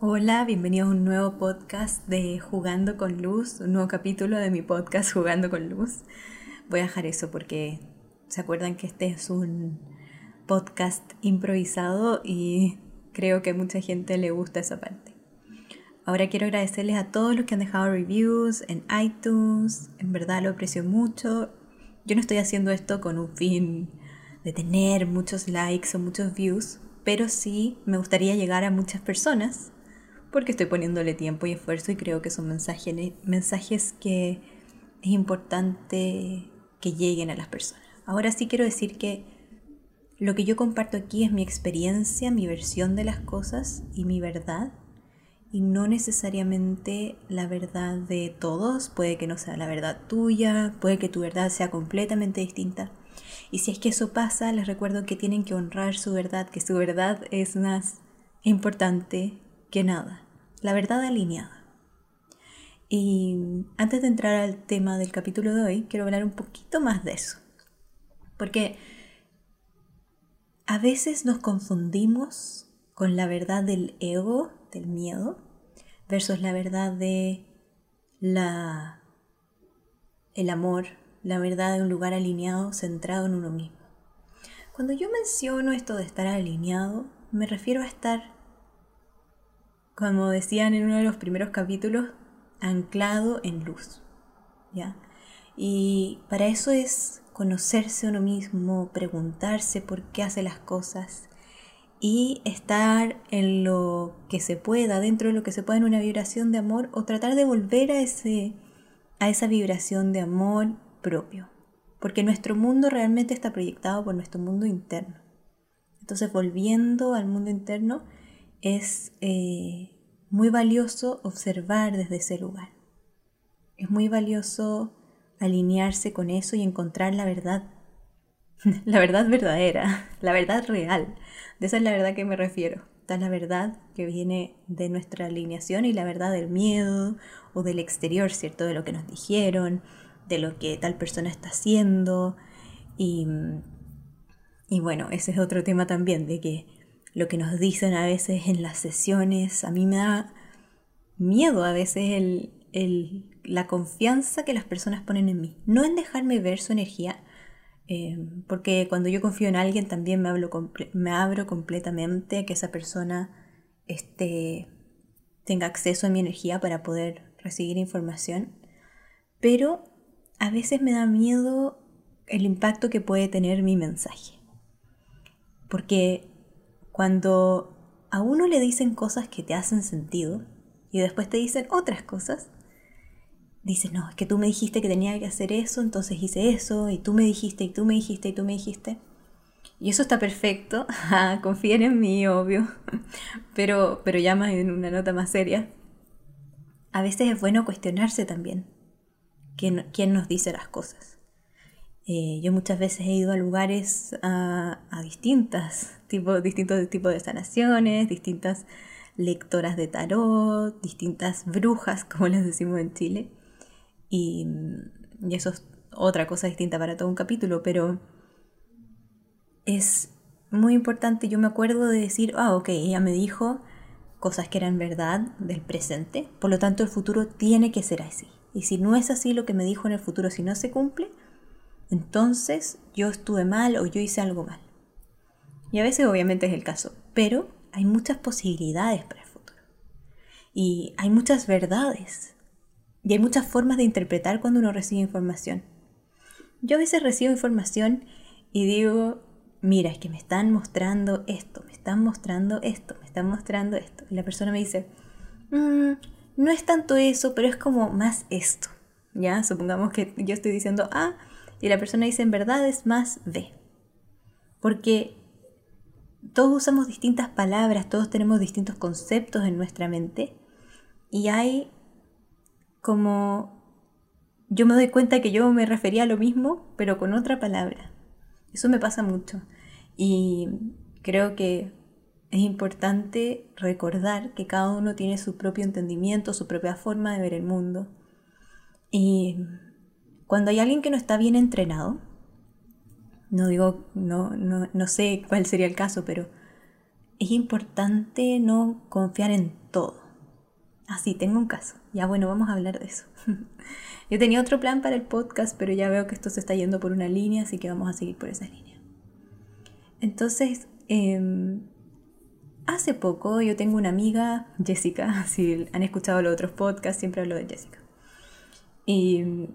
Hola, bienvenidos a un nuevo podcast de Jugando con Luz, un nuevo capítulo de mi podcast Jugando con Luz. Voy a dejar eso porque se acuerdan que este es un podcast improvisado y creo que mucha gente le gusta esa parte. Ahora quiero agradecerles a todos los que han dejado reviews en iTunes, en verdad lo aprecio mucho. Yo no estoy haciendo esto con un fin de tener muchos likes o muchos views, pero sí me gustaría llegar a muchas personas porque estoy poniéndole tiempo y esfuerzo y creo que son mensajes, mensajes que es importante que lleguen a las personas. Ahora sí quiero decir que lo que yo comparto aquí es mi experiencia, mi versión de las cosas y mi verdad y no necesariamente la verdad de todos, puede que no sea la verdad tuya, puede que tu verdad sea completamente distinta. Y si es que eso pasa, les recuerdo que tienen que honrar su verdad, que su verdad es más importante que nada, la verdad alineada. Y antes de entrar al tema del capítulo de hoy, quiero hablar un poquito más de eso. Porque a veces nos confundimos con la verdad del ego, del miedo, versus la verdad de la el amor, la verdad de un lugar alineado, centrado en uno mismo. Cuando yo menciono esto de estar alineado, me refiero a estar como decían en uno de los primeros capítulos, anclado en luz. ¿ya? Y para eso es conocerse uno mismo, preguntarse por qué hace las cosas y estar en lo que se pueda, dentro de lo que se pueda en una vibración de amor o tratar de volver a, ese, a esa vibración de amor propio. Porque nuestro mundo realmente está proyectado por nuestro mundo interno. Entonces volviendo al mundo interno, es eh, muy valioso observar desde ese lugar. Es muy valioso alinearse con eso y encontrar la verdad, la verdad verdadera, la verdad real. De esa es la verdad que me refiero. Está la verdad que viene de nuestra alineación y la verdad del miedo o del exterior, ¿cierto? De lo que nos dijeron, de lo que tal persona está haciendo. Y, y bueno, ese es otro tema también, de que lo que nos dicen a veces en las sesiones. A mí me da miedo a veces la confianza que las personas ponen en mí. No en dejarme ver su energía, eh, porque cuando yo confío en alguien también me, me abro completamente a que esa persona este, tenga acceso a mi energía para poder recibir información. Pero a veces me da miedo el impacto que puede tener mi mensaje. Porque cuando a uno le dicen cosas que te hacen sentido y después te dicen otras cosas, dices, no, es que tú me dijiste que tenía que hacer eso, entonces hice eso, y tú me dijiste, y tú me dijiste, y tú me dijiste. Y eso está perfecto, confíen en mí, obvio, pero, pero ya en una nota más seria. A veces es bueno cuestionarse también quién, quién nos dice las cosas. Eh, yo muchas veces he ido a lugares a, distintas, tipo, distintos tipos de sanaciones, distintas lectoras de tarot, distintas brujas, como les decimos en Chile. Y, y eso es otra cosa distinta para todo un capítulo, pero es muy importante. Yo me acuerdo de decir, ah, ok, ella me dijo cosas que eran verdad del presente, por lo tanto el futuro tiene que ser así. Y si no es así lo que me dijo en el futuro, si no se cumple, entonces yo estuve mal o yo hice algo mal. Y a veces obviamente es el caso, pero hay muchas posibilidades para el futuro. Y hay muchas verdades. Y hay muchas formas de interpretar cuando uno recibe información. Yo a veces recibo información y digo, mira, es que me están mostrando esto, me están mostrando esto, me están mostrando esto. Y la persona me dice, mm, no es tanto eso, pero es como más esto. Ya, supongamos que yo estoy diciendo A y la persona dice en verdad es más B. Porque todos usamos distintas palabras, todos tenemos distintos conceptos en nuestra mente y hay como... Yo me doy cuenta que yo me refería a lo mismo, pero con otra palabra. Eso me pasa mucho. Y creo que es importante recordar que cada uno tiene su propio entendimiento, su propia forma de ver el mundo. Y cuando hay alguien que no está bien entrenado, no digo, no, no, no sé cuál sería el caso, pero es importante no confiar en todo. Así, ah, tengo un caso. Ya bueno, vamos a hablar de eso. Yo tenía otro plan para el podcast, pero ya veo que esto se está yendo por una línea, así que vamos a seguir por esa línea. Entonces, em, hace poco yo tengo una amiga, Jessica, si han escuchado los otros podcasts, siempre hablo de Jessica. Y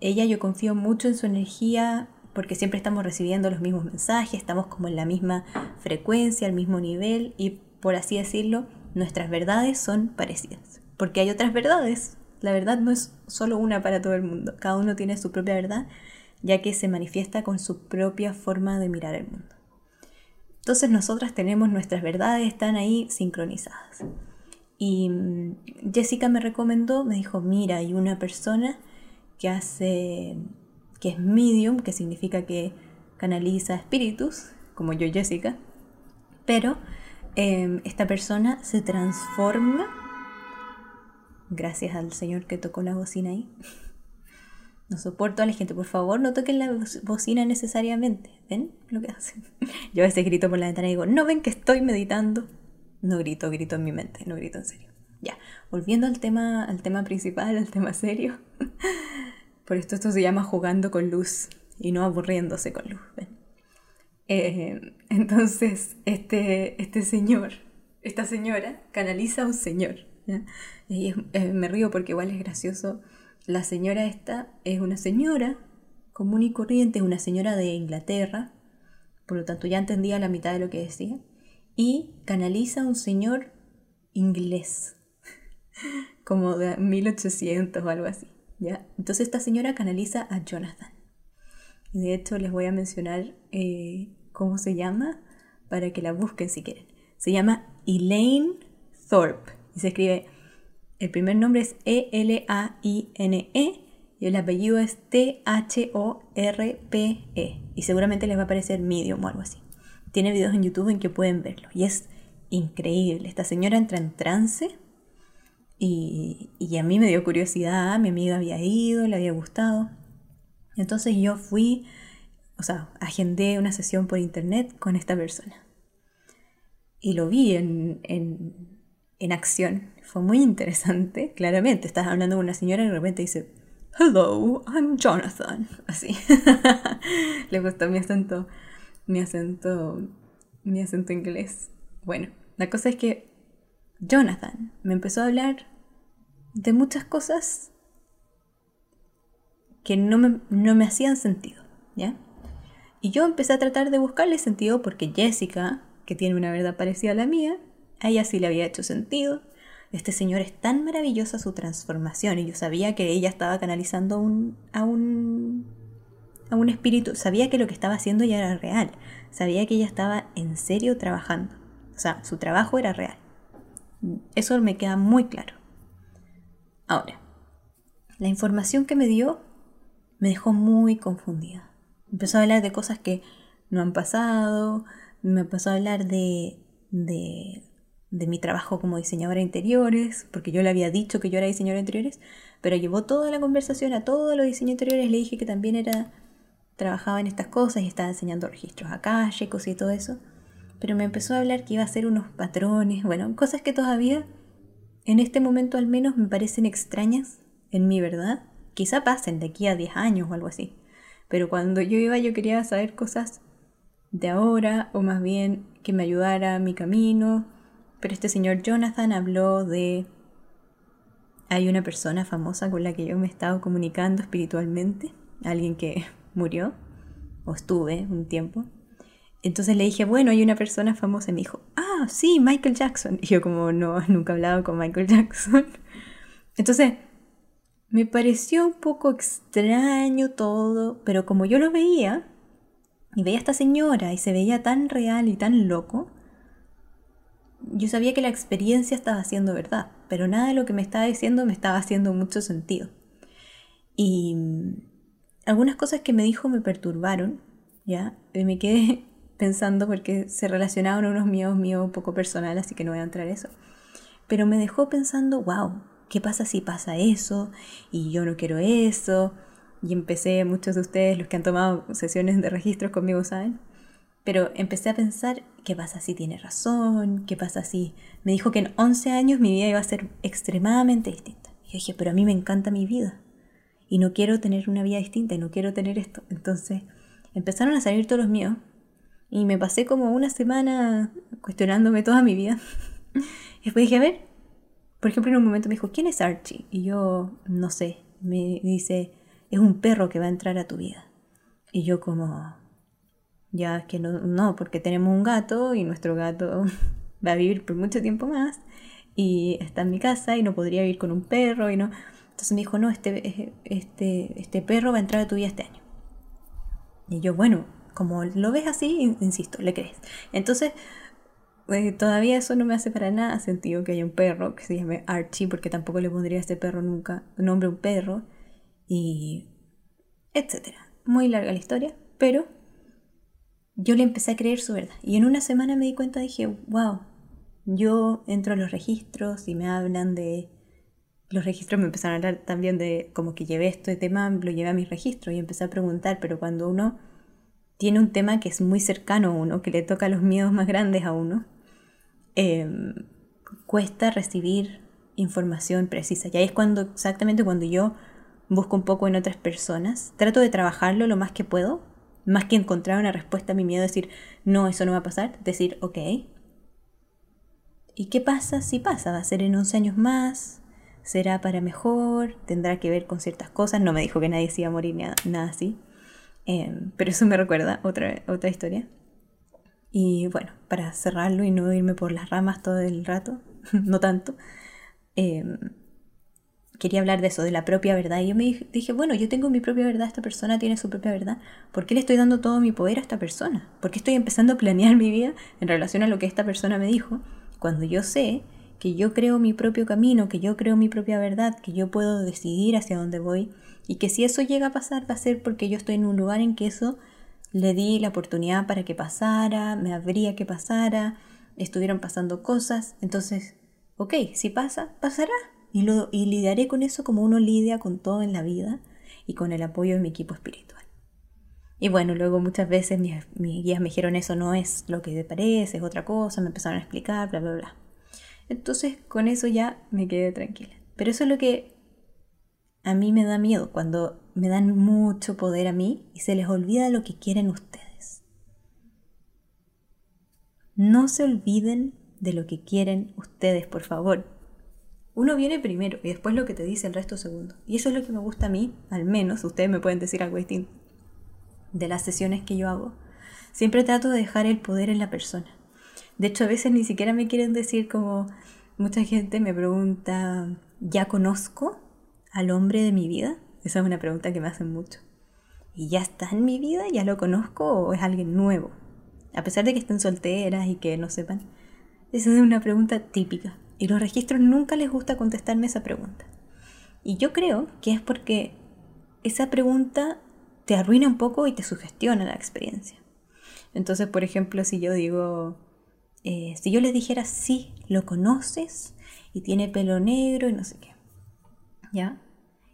ella yo confío mucho en su energía porque siempre estamos recibiendo los mismos mensajes, estamos como en la misma frecuencia, al mismo nivel y por así decirlo, nuestras verdades son parecidas. Porque hay otras verdades. La verdad no es solo una para todo el mundo. Cada uno tiene su propia verdad, ya que se manifiesta con su propia forma de mirar el mundo. Entonces nosotras tenemos nuestras verdades, están ahí sincronizadas. Y mm, Jessica me recomendó, me dijo, mira, hay una persona que hace, que es medium, que significa que canaliza espíritus, como yo Jessica, pero em, esta persona se transforma, gracias al Señor que tocó la bocina ahí. No soporto a la gente, por favor, no toquen la bocina necesariamente. ¿Ven lo que hacen? Yo a veces grito por la ventana y digo, no ven que estoy meditando. No grito, grito en mi mente, no grito en serio. Ya, volviendo al tema, al tema principal, al tema serio. Por esto esto se llama jugando con luz y no aburriéndose con luz. Eh, entonces, este, este señor, esta señora, canaliza a un señor. Y eh, me río porque igual es gracioso. La señora esta es una señora común y corriente, es una señora de Inglaterra, por lo tanto ya entendía la mitad de lo que decía, y canaliza a un señor inglés, como de 1800 o algo así. ¿ya? Entonces esta señora canaliza a Jonathan. Y de hecho les voy a mencionar eh, cómo se llama para que la busquen si quieren. Se llama Elaine Thorpe y se escribe, el primer nombre es E-L-A-I-N-E -E, y el apellido es T-H-O-R-P-E y seguramente les va a aparecer Medium o algo así. Tiene videos en YouTube en que pueden verlo y es increíble. Esta señora entra en trance y, a mí me dio curiosidad, mi amiga había ido, le había gustado. Entonces yo fui, o sea, agendé una sesión por internet con esta persona. Y lo vi en, en, acción. Fue muy interesante, claramente. Estás hablando con una señora y de repente dice, Hello, I'm Jonathan. Así. Le gustó mi acento, mi acento, mi acento inglés. Bueno, la cosa es que Jonathan me empezó a hablar de muchas cosas que no me, no me hacían sentido, ¿ya? Y yo empecé a tratar de buscarle sentido porque Jessica, que tiene una verdad parecida a la mía, a ella sí le había hecho sentido. Este señor es tan maravillosa su transformación y yo sabía que ella estaba canalizando un, a un a un espíritu, sabía que lo que estaba haciendo ya era real, sabía que ella estaba en serio trabajando, o sea, su trabajo era real. Eso me queda muy claro. Ahora, la información que me dio me dejó muy confundida. Empezó a hablar de cosas que no han pasado, me empezó a hablar de, de, de mi trabajo como diseñadora de interiores, porque yo le había dicho que yo era diseñadora de interiores, pero llevó toda la conversación a todos los diseños interiores, le dije que también era trabajaba en estas cosas y estaba enseñando registros acá, checos y todo eso pero me empezó a hablar que iba a hacer unos patrones, bueno, cosas que todavía, en este momento al menos, me parecen extrañas en mi verdad. Quizá pasen de aquí a 10 años o algo así. Pero cuando yo iba yo quería saber cosas de ahora, o más bien que me ayudara a mi camino. Pero este señor Jonathan habló de... Hay una persona famosa con la que yo me he estado comunicando espiritualmente, alguien que murió, o estuve un tiempo, entonces le dije, bueno, hay una persona famosa y me dijo, ah, sí, Michael Jackson. Y yo como no, nunca he hablado con Michael Jackson. Entonces, me pareció un poco extraño todo, pero como yo lo veía, y veía a esta señora y se veía tan real y tan loco, yo sabía que la experiencia estaba haciendo verdad, pero nada de lo que me estaba diciendo me estaba haciendo mucho sentido. Y mm, algunas cosas que me dijo me perturbaron, ¿ya? Y me quedé pensando porque se relacionaban unos míos míos un poco personal, así que no voy a entrar en eso. Pero me dejó pensando, wow, ¿qué pasa si pasa eso? Y yo no quiero eso. Y empecé, muchos de ustedes, los que han tomado sesiones de registros conmigo, saben, Pero empecé a pensar, ¿qué pasa si tiene razón? ¿Qué pasa si me dijo que en 11 años mi vida iba a ser extremadamente distinta? Y yo dije, pero a mí me encanta mi vida. Y no quiero tener una vida distinta y no quiero tener esto. Entonces empezaron a salir todos los míos. Y me pasé como una semana cuestionándome toda mi vida. y después dije, a ver, por ejemplo, en un momento me dijo, ¿quién es Archie? Y yo, no sé, me dice, es un perro que va a entrar a tu vida. Y yo como, ya es que no, no, porque tenemos un gato y nuestro gato va a vivir por mucho tiempo más y está en mi casa y no podría vivir con un perro y no. Entonces me dijo, no, este, este, este perro va a entrar a tu vida este año. Y yo, bueno, como lo ves así, insisto, le crees. Entonces, eh, todavía eso no me hace para nada sentido que haya un perro que se llame Archie, porque tampoco le pondría a este perro nunca nombre a un perro, y etcétera. Muy larga la historia, pero yo le empecé a creer su verdad. Y en una semana me di cuenta, dije, wow, yo entro a los registros y me hablan de... Los registros me empezaron a hablar también de como que llevé este tema, lo llevé a mis registros y empecé a preguntar, pero cuando uno tiene un tema que es muy cercano a uno, que le toca los miedos más grandes a uno, em, cuesta recibir información precisa. Y ahí es cuando, exactamente cuando yo busco un poco en otras personas, trato de trabajarlo lo más que puedo, más que encontrar una respuesta a mi miedo, decir, no, eso no va a pasar, decir, ok. ¿Y qué pasa si pasa? ¿Va a ser en 11 años más? ¿Será para mejor? ¿Tendrá que ver con ciertas cosas? No me dijo que nadie se iba a morir, nada, nada así. Em, pero eso me recuerda otra, otra historia. Y bueno, para cerrarlo y no irme por las ramas todo el rato, no tanto, eh, quería hablar de eso, de la propia verdad. Y yo me dije, bueno, yo tengo mi propia verdad, esta persona tiene su propia verdad. ¿Por qué le estoy dando todo mi poder a esta persona? ¿Por qué estoy empezando a planear mi vida en relación a lo que esta persona me dijo? Cuando yo sé que yo creo mi propio camino, que yo creo mi propia verdad, que yo puedo decidir hacia dónde voy y que si eso llega a pasar va a ser porque yo estoy en un lugar en que eso le di la oportunidad para que pasara, me habría que pasara, estuvieron pasando cosas, entonces, ok, si pasa, pasará, y, lo, y lidiaré con eso como uno lidia con todo en la vida y con el apoyo de mi equipo espiritual. Y bueno, luego muchas veces mis, guías me dijeron eso no es lo que te parece, es otra cosa, me empezaron a explicar, bla, bla, bla. Entonces con eso ya me quedé tranquila. Pero eso es lo que a mí me da miedo, cuando me dan mucho poder a mí y se les olvida lo que quieren ustedes. No se olviden de lo que quieren ustedes, por favor. Uno viene primero y después lo que te dice el resto segundo. Y eso es lo que me gusta a mí, al menos, ustedes me pueden decir algo distinto, de las sesiones que yo hago. Siempre trato de dejar el poder en la persona. De hecho, a veces ni siquiera me quieren decir como mucha gente me pregunta, ¿ya conozco al hombre de mi vida? Esa es una pregunta que me hacen mucho. ¿Y ya está en mi vida? ¿Ya lo conozco o es alguien nuevo? A pesar de que estén solteras y que no sepan. Esa es una pregunta típica. Y los registros nunca les gusta contestarme esa pregunta. Y yo creo que es porque esa pregunta te arruina un poco y te sugestiona la experiencia. Entonces, por ejemplo, si yo digo, eh, si yo les dijera, sí, lo conoces y tiene pelo negro y no sé qué, ¿ya?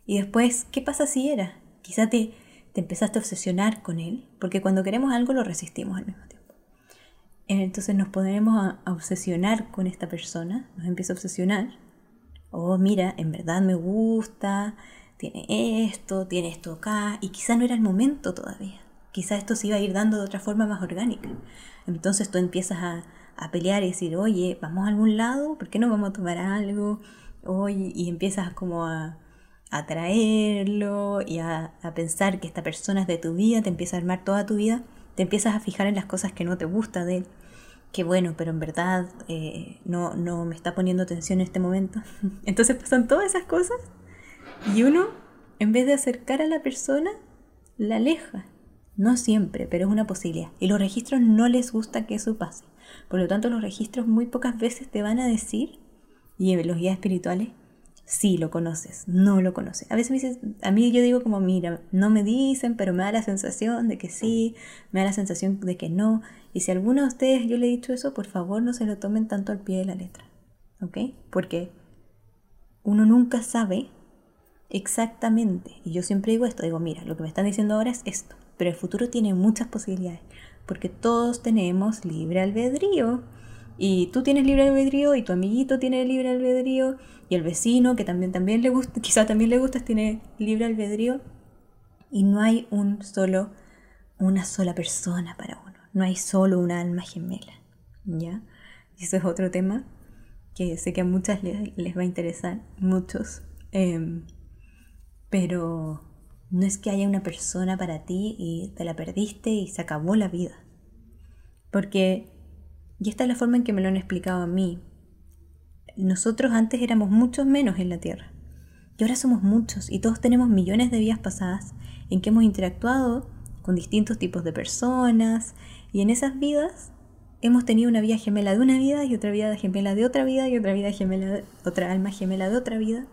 Y después, ¿qué pasa si era? Quizá te, te empezaste a obsesionar con él, porque cuando queremos algo lo resistimos al mismo tiempo. Entonces nos ponemos a, obsesionar con esta persona, nos empieza a obsesionar. Oh, mira, en verdad me gusta, tiene esto, tiene esto acá, y quizá no era el momento todavía. Quizá esto se iba a ir dando de otra forma más orgánica. Entonces tú empiezas a, pelear y decir, oye, vamos a algún lado, ¿por qué no vamos a tomar algo? Oye, y empiezas como a, atraerlo y a, a pensar que esta persona es de tu vida, te empieza a armar toda tu vida te empiezas a fijar en las cosas que no te gusta de él. Que bueno, pero en verdad eh, no, no me está poniendo atención en este momento. Entonces pasan todas esas cosas y uno, en vez de acercar a la persona, la aleja. No siempre, pero es una posibilidad. Y los registros no les gusta que eso pase. Por lo tanto, los registros muy pocas veces te van a decir, y los guías espirituales, sí lo conoces, no lo conoces. A veces me dices, a mí yo digo como, mira, no me dicen, pero me da la sensación de que sí, me da la sensación de que no. Y si a alguno de ustedes yo le he dicho eso, por favor no se lo tomen tanto al pie de la letra. ¿Ok? Porque uno nunca sabe exactamente. Y yo siempre digo esto, digo, mira, lo que me están diciendo ahora es esto, pero el futuro tiene muchas posibilidades. Porque todos tenemos libre albedrío. Y tú tienes libre albedrío y tu amiguito tiene libre albedrío y el vecino que también, también le gusta, quizá también le gusta, tiene libre albedrío. Y no hay un solo, una sola persona para uno. No hay solo una alma gemela. ¿Ya? Y eso es otro tema que sé que a muchas les, va a interesar, muchos. Em, pero no es que haya una persona para ti y te la perdiste y se acabó la vida. Porque, y esta es la forma en que me lo han explicado a mí, nosotros antes éramos muchos menos en la Tierra. Y ahora somos muchos y todos tenemos millones de vidas pasadas en que hemos interactuado con distintos tipos de personas y en esas vidas hemos tenido una vida gemela de una vida y otra vida gemela de otra vida y otra vida gemela de otra alma gemela de otra vida.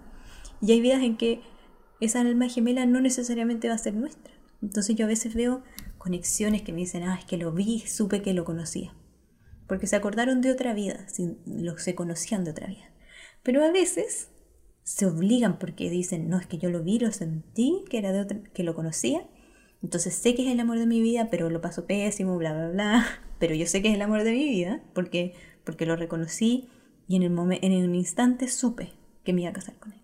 Y hay vidas en que esa alma gemela no necesariamente va a ser nuestra. Entonces yo a veces veo conexiones que me dicen, ah, es que lo vi, supe que lo conocía. Porque se acordaron de otra vida, lo, se conocían de otra vida. Pero a veces se obligan porque dicen, no, es que yo lo vi, lo sentí, que, era de otra, que lo conocía. Entonces sé que es el amor de mi vida, pero lo paso pésimo, bla, bla, bla. Pero yo sé que es el amor de mi vida porque, porque lo reconocí y en, el en un instante supe que me iba a casar con él.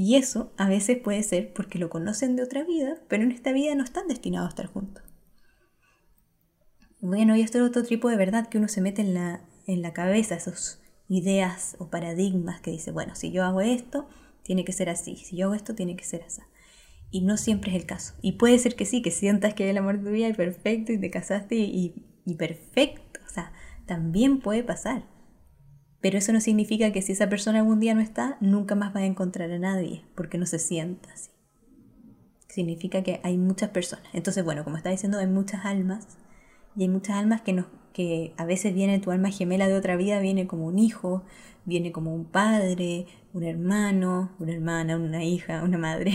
Y eso a veces puede ser porque lo conocen de otra vida, pero en esta vida no están destinados a estar juntos. Bueno, y esto es otro tipo de verdad que uno se mete en la, en la cabeza, esas ideas o paradigmas que dice, bueno, si yo hago esto, tiene que ser así, si yo hago esto, tiene que ser así. Y no siempre es el caso. Y puede ser que sí, que sientas que el amor de tu vida y perfecto y te casaste y, y perfecto. O sea, también puede pasar. Pero eso no significa que si esa persona algún día no está, nunca más va a encontrar a nadie, porque no se sienta así. Significa que hay muchas personas. Entonces, bueno, como está diciendo, hay muchas almas, y hay muchas almas que, nos, que a veces viene tu alma gemela de otra vida, viene como un hijo, viene como un padre, un hermano, una hermana, una hija, una madre,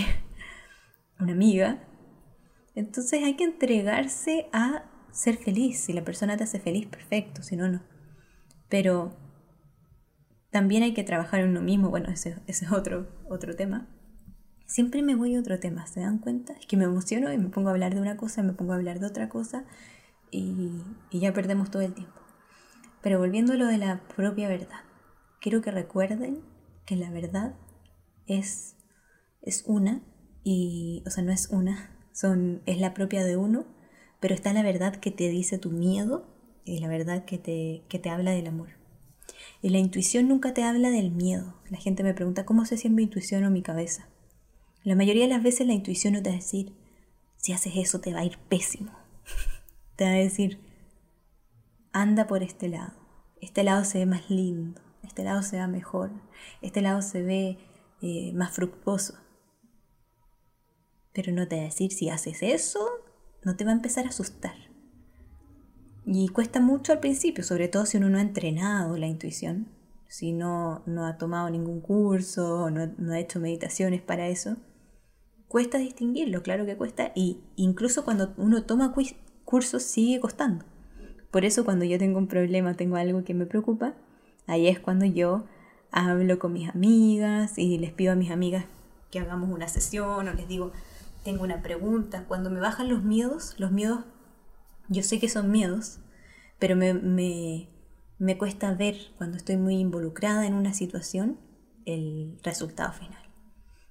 una amiga. Entonces hay que entregarse a ser feliz. Si la persona te hace feliz, perfecto, si no, no. Pero también hay que trabajar en uno mismo, bueno, ese, es otro, otro tema. Siempre me voy a otro tema, ¿se dan cuenta? Es que me emociono y me pongo a hablar de una cosa, me pongo a hablar de otra cosa y, y ya perdemos todo el tiempo. Pero volviendo a lo de la propia verdad, quiero que recuerden que la verdad es, es una, y, o sea, no es una, son, es la propia de uno, pero está la verdad que te dice tu miedo y la verdad que te, que te habla del amor. Y la intuición nunca te habla del miedo. La gente me pregunta cómo sé si es mi intuición o mi cabeza. La mayoría de las veces la intuición no te va a decir, si haces eso te va a ir pésimo. te va a decir, anda por este lado. Este lado se ve más lindo. Este lado se ve mejor. Este lado se ve eh, más fructuoso. Pero no te va a decir, si haces eso, no te va a empezar a asustar. Y cuesta mucho al principio, sobre todo si uno no ha entrenado la intuición, si no, no ha tomado ningún curso, no, no ha hecho meditaciones para eso. Cuesta distinguirlo, claro que cuesta, y incluso cuando uno toma cursos sigue costando. Por eso cuando yo tengo un problema, tengo algo que me preocupa, ahí es cuando yo hablo con mis amigas y les pido a mis amigas que hagamos una sesión o les digo, tengo una pregunta. Cuando me bajan los miedos, los miedos yo sé que son miedos, pero me, me, cuesta ver cuando estoy muy involucrada en una situación el resultado final.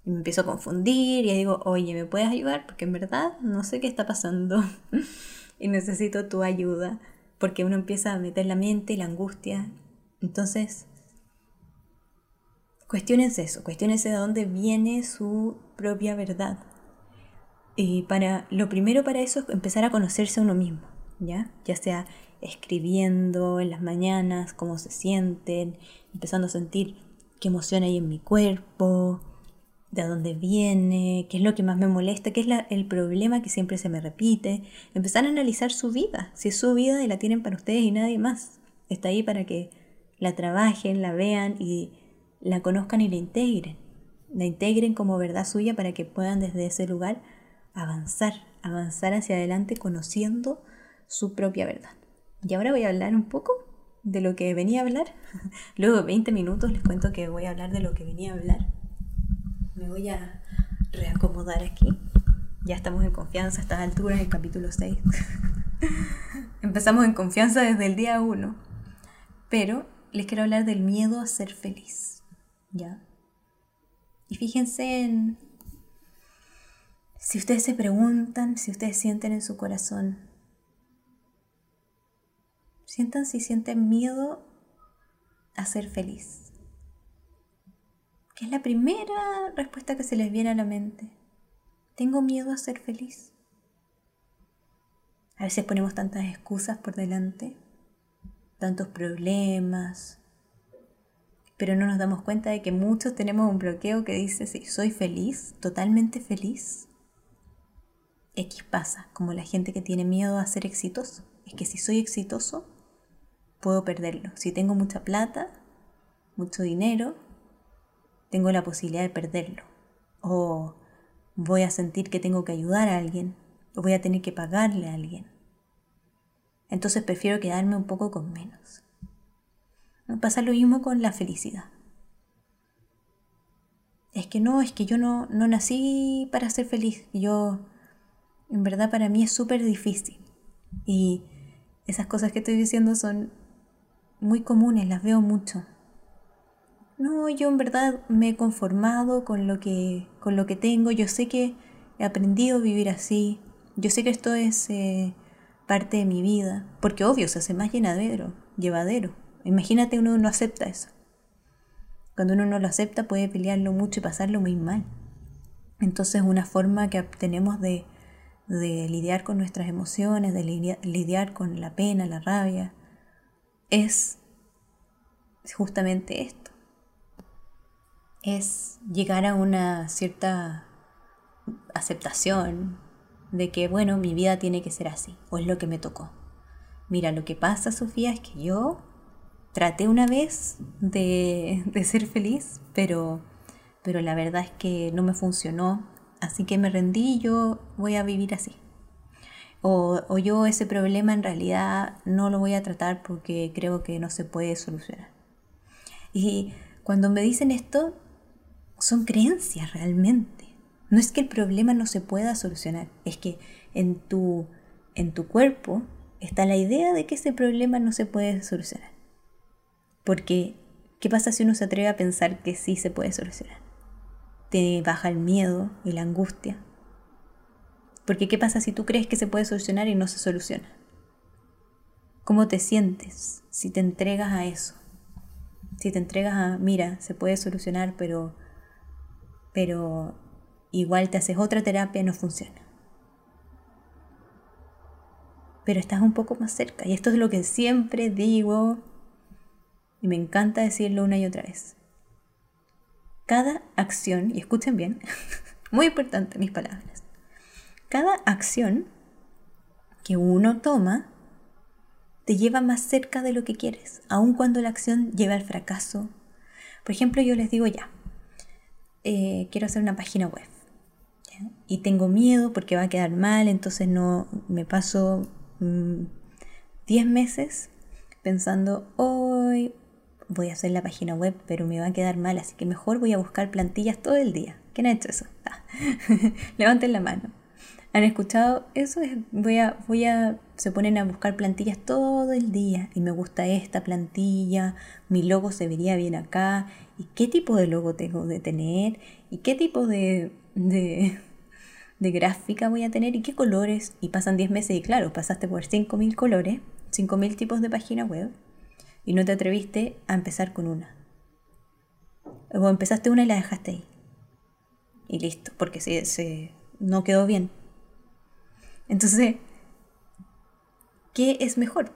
Y me empiezo a confundir y digo, oye, ¿me puedes ayudar? Porque en verdad no sé qué está pasando y necesito tu ayuda. Porque uno empieza a meter la mente y la angustia. Entonces, cuestionense eso, cuestionense de dónde viene su propia verdad. Y para, lo primero para eso es empezar a conocerse a uno mismo, ¿ya? Ya sea escribiendo en las mañanas, cómo se sienten, empezando a sentir qué emoción hay en mi cuerpo, de dónde viene, qué es lo que más me molesta, qué es el problema que siempre se me repite. Empezar a analizar su vida, si es su vida y la tienen para ustedes y nadie más. Está ahí para que la trabajen, la vean y la conozcan y la integren. La integren como verdad suya para que puedan desde ese lugar avanzar, avanzar hacia adelante conociendo su propia verdad. Y ahora voy a hablar un poco de lo que venía a hablar. Luego de 20 minutos les cuento que voy a hablar de lo que venía a hablar. Me voy a reacomodar aquí. Ya estamos en confianza a estas alturas, el capítulo 6. Empezamos en confianza desde el día uno. Pero les quiero hablar del miedo a ser feliz. ¿Ya? Y fíjense en... Si ustedes se preguntan, si ustedes sienten en su corazón, sientan si sienten miedo a ser feliz. ¿Qué es la primera respuesta que se les viene a la mente? Tengo miedo a ser feliz. A veces ponemos tantas excusas por delante, tantos problemas, pero no nos damos cuenta de que muchos tenemos un bloqueo que dice, si soy feliz, totalmente feliz. X pasa, como la gente que tiene miedo a ser exitoso. Es que si soy exitoso, puedo perderlo. Si tengo mucha plata, mucho dinero, tengo la posibilidad de perderlo. O voy a sentir que tengo que ayudar a alguien, o voy a tener que pagarle a alguien. Entonces prefiero quedarme un poco con menos. Pasa lo mismo con la felicidad. Es que no, es que yo no, no nací para ser feliz. Yo, en verdad, para mí es súper difícil. Y esas cosas que estoy diciendo son muy comunes, las veo mucho. No, yo en verdad me he conformado con lo que, con lo que tengo. Yo sé que he aprendido a vivir así. Yo sé que esto es eh, parte de mi vida. Porque obvio, se hace más llenadero, llevadero. Imagínate uno no acepta eso. Cuando uno no lo acepta puede pelearlo mucho y pasarlo muy mal. Entonces una forma que tenemos de, de lidiar con nuestras emociones, de lidiar con la pena, la rabia, es justamente esto. Es llegar a una cierta aceptación de que, bueno, mi vida tiene que ser así, o es lo que me tocó. Mira, lo que pasa, Sofía, es que yo traté una vez de, ser feliz, pero, pero la verdad es que no me funcionó, así que me rendí y yo voy a vivir así. O, yo ese problema en realidad no lo voy a tratar porque creo que no se puede solucionar. Y cuando me dicen esto, son creencias realmente. No es que el problema no se pueda solucionar, es que en tu, en tu cuerpo está la idea de que ese problema no se puede solucionar. Porque, ¿qué pasa si uno se atreve a pensar que sí se puede solucionar? Te baja el miedo y la angustia. Porque, ¿qué pasa si tú crees que se puede solucionar y no se soluciona? ¿Cómo te sientes si te entregas a eso? Si te entregas a, mira, se puede solucionar, pero, pero igual te haces otra terapia y no funciona. Pero estás un poco más cerca. Y esto es lo que siempre digo y me encanta decirlo una y otra vez. Cada acción, y escuchen bien, muy importante mis palabras, cada acción que uno toma te lleva más cerca de lo que quieres, aun cuando la acción lleva al fracaso. Por ejemplo, yo les digo ya, eh, quiero hacer una página web y tengo miedo porque va a quedar mal, entonces no me paso 10 mm, meses pensando, hoy voy a hacer la página web, pero me va a quedar mal, así que mejor voy a buscar plantillas todo el día. ¿Quién ha hecho eso? Ah. Levanten la mano. ¿Han escuchado eso? Voy a, voy a, se ponen a buscar plantillas todo el día y me gusta esta plantilla, mi logo se vería bien acá, y qué tipo de logo tengo de tener, y qué tipo de, de, de gráfica voy a tener, y qué colores, y pasan 10 meses y claro, pasaste por 5.000 colores, 5.000 tipos de página web, y no te atreviste a empezar con una. O empezaste una y la dejaste ahí. Y listo, porque se, se no quedó bien. Entonces, ¿qué es mejor?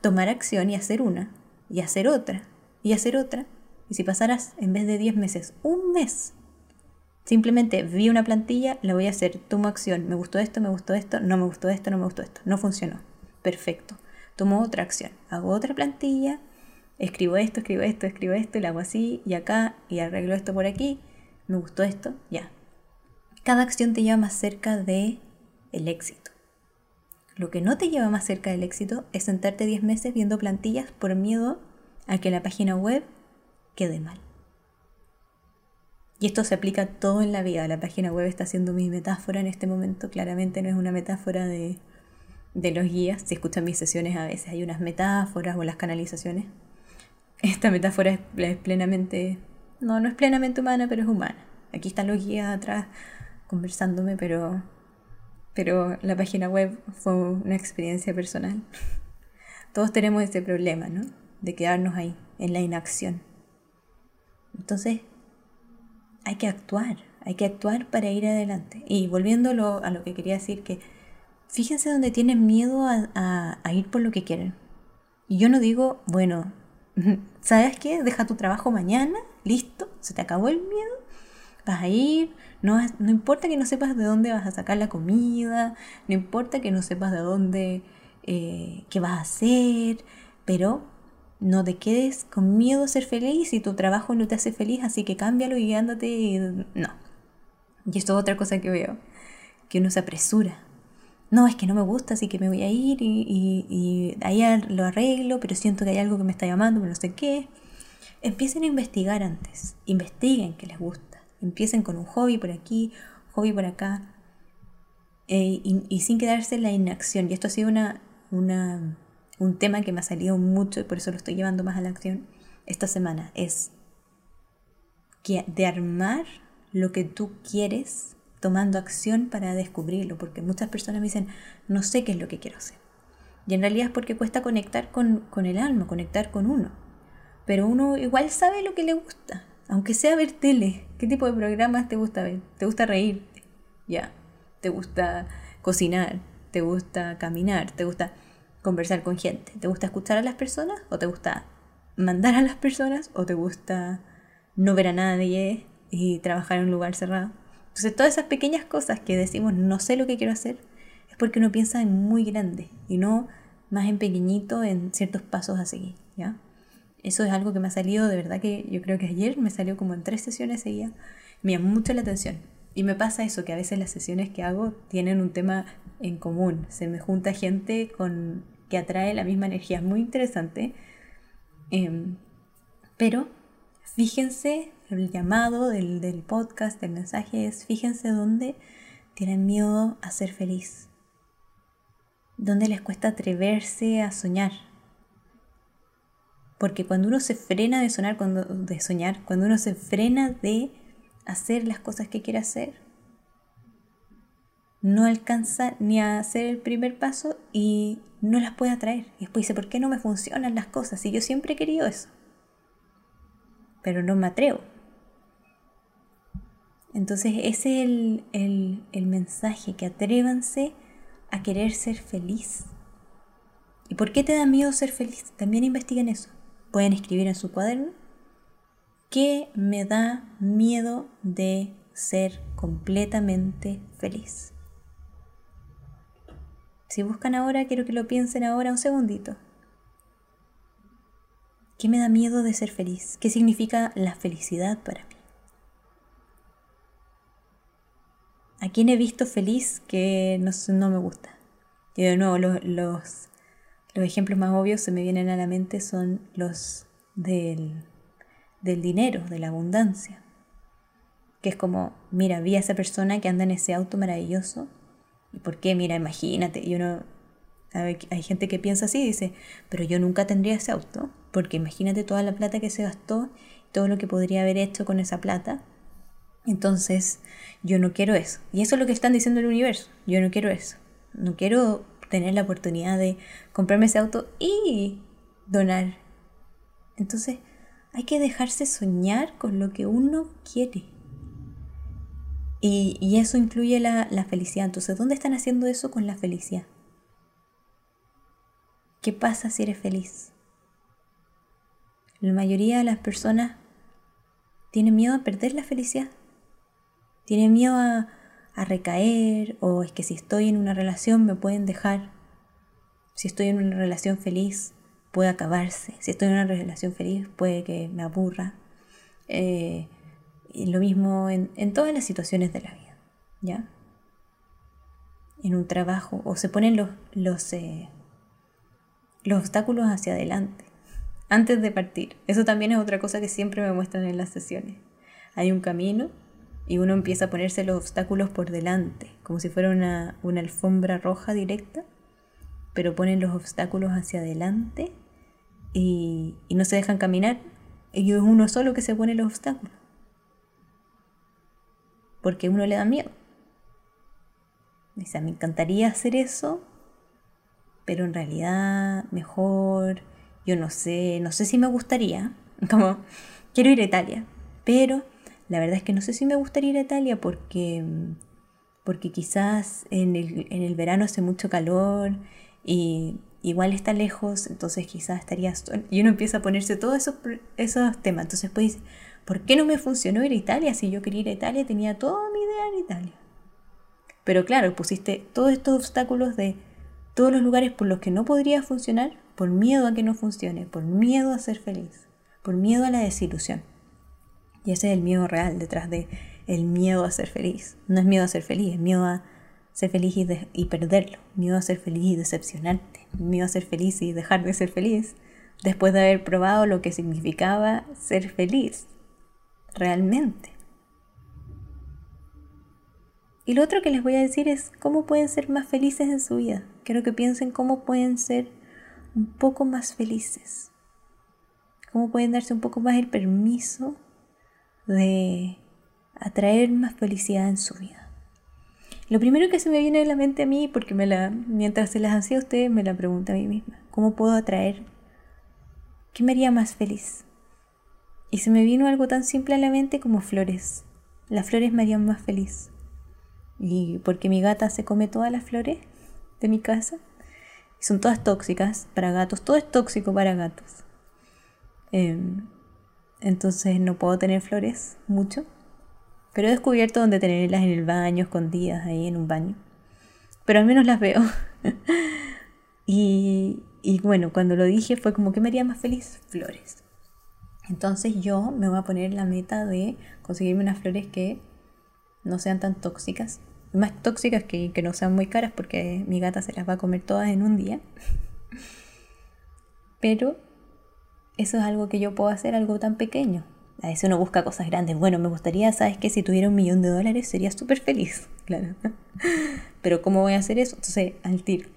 Tomar acción y hacer una, y hacer otra, y hacer otra. Y si pasaras, en vez de 10 meses, un mes, simplemente vi una plantilla, la voy a hacer, tomo acción, me gustó esto, me gustó esto, no me gustó esto, no me gustó esto, no funcionó. Perfecto tomo otra acción, hago otra plantilla, escribo esto, escribo esto, escribo esto, y lo hago así y acá y arreglo esto por aquí, me gustó esto, ya. Cada acción te lleva más cerca de el éxito. Lo que no te lleva más cerca del éxito es sentarte 10 meses viendo plantillas por miedo a que la página web quede mal. Y esto se aplica todo en la vida. La página web está siendo mi metáfora en este momento. Claramente no es una metáfora de, de los guías. Si escuchan mis sesiones a veces hay unas metáforas o las canalizaciones. Esta metáfora es, plenamente, no, no es plenamente humana, pero es humana. Aquí están los guías atrás conversándome, pero, pero la página web fue una experiencia personal. Todos tenemos ese problema, ¿no? De quedarnos ahí, en la inacción. Entonces, hay que actuar, hay que actuar para ir adelante. Y volviendo a lo que quería decir, que fíjense donde tienen miedo a, ir por lo que quieren. Y yo no digo, bueno, ¿sabes qué? Deja tu trabajo mañana, listo, se te acabó el miedo, vas a ir, no, no importa que no sepas de dónde vas a sacar la comida, no importa que no sepas de dónde, eh, qué vas a hacer, pero no te quedes con miedo a ser feliz y tu trabajo no te hace feliz, así que cámbialo y ándate. No. Y esto es otra cosa que veo, que uno se apresura no, es que no me gusta, así que me voy a ir y, ahí lo arreglo, pero siento que hay algo que me está llamando, pero no sé qué. Empiecen a investigar antes, investiguen qué les gusta, empiecen con un hobby por aquí, hobby por acá, eh, y, sin quedarse en la inacción. Y esto ha sido una, una, un tema que me ha salido mucho y por eso lo estoy llevando más a la acción esta semana, es que de armar lo que tú quieres tomando acción para descubrirlo, porque muchas personas me dicen, no sé qué es lo que quiero hacer. Y en realidad es porque cuesta conectar con, el alma, conectar con uno. Pero uno igual sabe lo que le gusta, aunque sea ver tele. ¿Qué tipo de programas te gusta ver? ¿Te gusta reír? Ya. ¿Te gusta cocinar? ¿Te gusta caminar? ¿Te gusta conversar con gente? ¿Te gusta escuchar a las personas? ¿O te gusta mandar a las personas? ¿O te gusta no ver a nadie y trabajar en un lugar cerrado? Entonces todas esas pequeñas cosas que decimos no sé lo que quiero hacer es porque uno piensa en muy grande y no más en pequeñito en ciertos pasos a seguir, ¿ya? Eso es algo que me ha salido, de verdad que yo creo que ayer me salió como en tres sesiones seguidas, me llamó mucho la atención. Y me pasa eso, que a veces las sesiones que hago tienen un tema en común, se me junta gente con que atrae la misma energía, es muy interesante. Em, pero fíjense el llamado del, del podcast, del mensaje es, fíjense dónde tienen miedo a ser feliz, dónde les cuesta atreverse a soñar. Porque cuando uno se frena de, cuando, de soñar, cuando uno se frena de hacer las cosas que quiere hacer, no alcanza ni a hacer el primer paso y no las puede atraer. Y después dice, ¿por qué no me funcionan las cosas? Si yo siempre he querido eso. Pero no me atrevo. Entonces ese es el, mensaje, que atrévanse a querer ser feliz. ¿Y por qué te da miedo ser feliz? También investiguen eso. Pueden escribir en su cuaderno qué me da miedo de ser completamente feliz. Si buscan ahora, quiero que lo piensen ahora un segundito. ¿Qué me da miedo de ser feliz? ¿Qué significa la felicidad para mí? ¿A quién he visto feliz que no, me gusta? Y de nuevo, los, los, ejemplos más obvios se me vienen a la mente son los del, del dinero, de la abundancia. Que es como, mira, vi a esa persona que anda en ese auto maravilloso. ¿Y por qué? Mira, imagínate. Y uno, hay gente que piensa así dice, pero yo nunca tendría ese auto. Porque imagínate toda la plata que se gastó, todo lo que podría haber hecho con esa plata entonces, yo no quiero eso. Y eso es lo que están diciendo el universo. Yo no quiero eso. No quiero tener la oportunidad de comprarme ese auto y donar. Entonces, hay que dejarse soñar con lo que uno quiere. Y, eso incluye la, la felicidad. Entonces, ¿dónde están haciendo eso con la felicidad? ¿Qué pasa si eres feliz? La mayoría de las personas tienen miedo a perder la felicidad. Tiene miedo a, recaer o es que si estoy en una relación me pueden dejar. Si estoy en una relación feliz puede acabarse. Si estoy en una relación feliz puede que me aburra. Eh, y lo mismo en, todas las situaciones de la vida. ¿Ya? En un trabajo o se ponen los, los, eh, los obstáculos hacia adelante antes de partir. Eso también es otra cosa que siempre me muestran en las sesiones. Hay un camino y uno empieza a ponerse los obstáculos por delante, como si fuera una, alfombra roja directa, pero ponen los obstáculos hacia adelante y, y no se dejan caminar. Y es uno solo que se pone los obstáculos. Porque a uno le da miedo. Dice, me encantaría hacer eso, pero en realidad mejor, yo no sé, no sé si me gustaría, como quiero ir a Italia, pero la verdad es que no sé si me gustaría ir a Italia porque, porque quizás en el, en el verano hace mucho calor y igual está lejos, entonces quizás estaría... Y uno empieza a ponerse todos esos, esos temas, entonces pues, ¿por qué no me funcionó ir a Italia si yo quería ir a Italia? Tenía toda mi idea en Italia. Pero claro, pusiste todos estos obstáculos de todos los lugares por los que no podría funcionar por miedo a que no funcione, por miedo a ser feliz, por miedo a la desilusión. Y ese es el miedo real detrás de el miedo a ser feliz. No es miedo a ser feliz, es miedo a ser feliz y, y perderlo, miedo a ser feliz y decepcionarte, miedo a ser feliz y dejar de ser feliz después de haber probado lo que significaba ser feliz realmente. Y lo otro que les voy a decir es cómo pueden ser más felices en su vida. Quiero que piensen cómo pueden ser un poco más felices. Cómo pueden darse un poco más el permiso de atraer más felicidad en su vida. Lo primero que se me viene a la mente a mí, porque me la, mientras se las hacía a ustedes, me la pregunto a mí misma. ¿Cómo puedo atraer? ¿Qué me haría más feliz? Y se me vino algo tan simple a la mente como flores. Las flores me harían más feliz. Y porque mi gata se come todas las flores de mi casa. Y son todas tóxicas para gatos. Todo es tóxico para gatos. Em, entonces no puedo tener flores mucho. Pero he descubierto dónde tenerlas en el baño, escondidas ahí en un baño. Pero al menos las veo. y, y bueno, cuando lo dije fue como que me haría más feliz flores. Entonces yo me voy a poner la meta de conseguirme unas flores que no sean tan tóxicas. Más tóxicas que, que no sean muy caras porque mi gata se las va a comer todas en un día. Pero eso es algo que yo puedo hacer, algo tan pequeño. A veces uno busca cosas grandes. Bueno, me gustaría, ¿sabes qué? Si tuviera un millón de dólares sería súper feliz. Claro. Pero ¿cómo voy a hacer eso? Entonces, al tiro.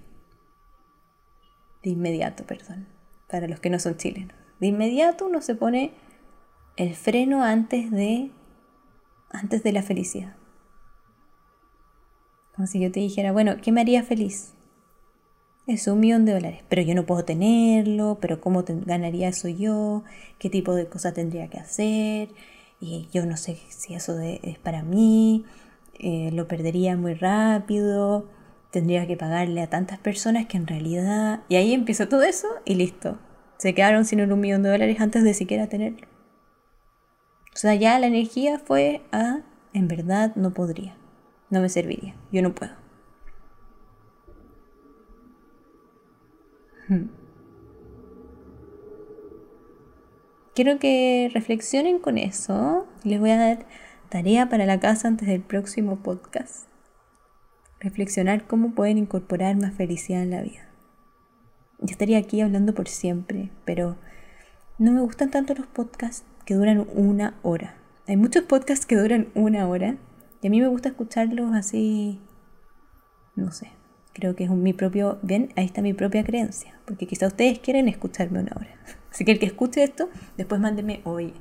De inmediato, perdón. Para los que no son chilenos. De inmediato uno se pone el freno antes de antes de la felicidad. Como si yo te dijera, bueno, ¿qué me haría feliz? Es un millón de dólares, pero yo no puedo tenerlo, pero ¿cómo ganaría eso yo? ¿Qué tipo de cosas tendría que hacer? Y yo no sé si eso es para mí, eh, lo perdería muy rápido, tendría que pagarle a tantas personas que en realidad... Y ahí empieza todo eso y listo. Se quedaron sin un millón de dólares antes de siquiera tenerlo. O sea, ya la energía fue a, en verdad no podría, no me serviría, yo no puedo. Hmm. Quiero que reflexionen con eso. Les voy a dar tarea para la casa antes del próximo podcast. Reflexionar cómo pueden incorporar más felicidad en la vida. Yo estaría aquí hablando por siempre, pero no me gustan tanto los podcasts que duran una hora. Hay muchos podcasts que duran una hora y a mí me gusta escucharlos así, no sé, creo que es mi propio, bien, ahí está mi propia creencia, porque quizá ustedes quieren escucharme una hora. Así que el que escuche esto, después mándeme, hoy.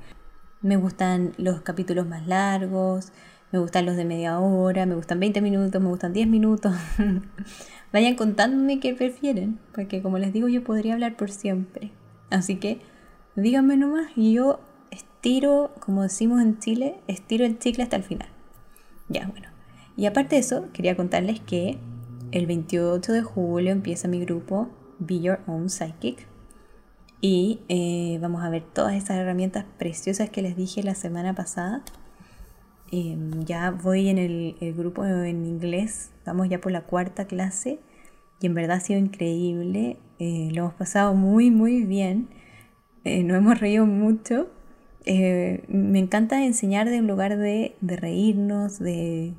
me gustan los capítulos más largos, me gustan los de media hora, me gustan 20 minutos, me gustan 10 minutos. Vayan contándome qué prefieren, porque como les digo, yo podría hablar por siempre. Así que díganme nomás y yo estiro, como decimos en Chile, estiro el chicle hasta el final. Ya, bueno. Y aparte de eso, quería contarles que el 28 de julio empieza mi grupo Be Your Own Psychic. Y eh, vamos a ver todas esas herramientas preciosas que les dije la semana pasada. Em, ya voy en el, grupo en inglés, vamos ya por la cuarta clase y en verdad ha sido increíble. Eh, lo hemos pasado muy, muy bien. Eh, nos hemos reído mucho eh, me encanta enseñar de un lugar de, reírnos, de,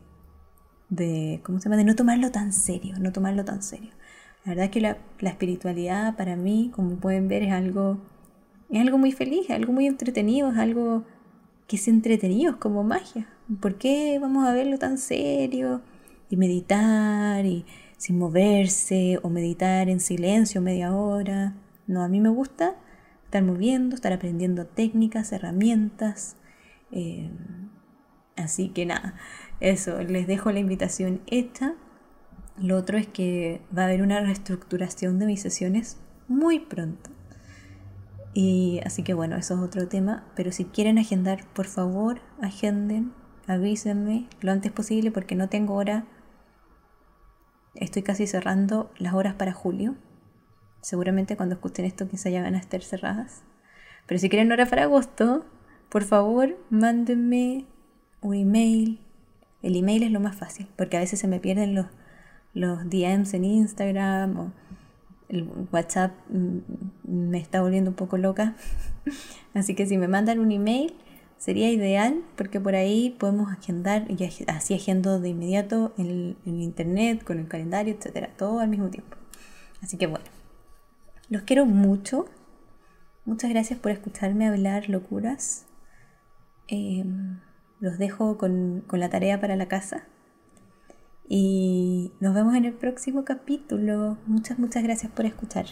¿cómo se llama? De no tomarlo tan serio, no tomarlo tan serio. La verdad es que la, espiritualidad para mí, como pueden ver, es algo, es algo muy feliz, es algo muy entretenido, es algo que es entretenido, es como magia. ¿Por qué vamos a verlo tan serio? Y meditar y sin moverse o meditar en silencio media hora. No, a mí me gusta estar moviendo, estar aprendiendo técnicas, herramientas. Eh, así que nada, eso, les dejo la invitación hecha. Lo otro es que va a haber una reestructuración de mis sesiones muy pronto. Y así que bueno, eso es otro tema. Pero si quieren agendar, por favor, agenden, avísenme lo antes posible porque no tengo hora. Estoy casi cerrando las horas para julio. Seguramente cuando escuchen esto quizá ya van a estar cerradas. Pero si quieren hora para agosto, por favor, mándenme un email. El email es lo más fácil, porque a veces se me pierden los, los DMs en Instagram o el WhatsApp mm, me está volviendo un poco loca. Así que si me mandan un email sería ideal porque por ahí podemos agendar y así agendo de inmediato en, internet, con el calendario, etcétera, todo al mismo tiempo. Así que bueno, los quiero mucho. Muchas gracias por escucharme hablar locuras. Em, los dejo con, con la tarea para la casa. Y nos vemos en el próximo capítulo. Muchas, muchas gracias por escuchar.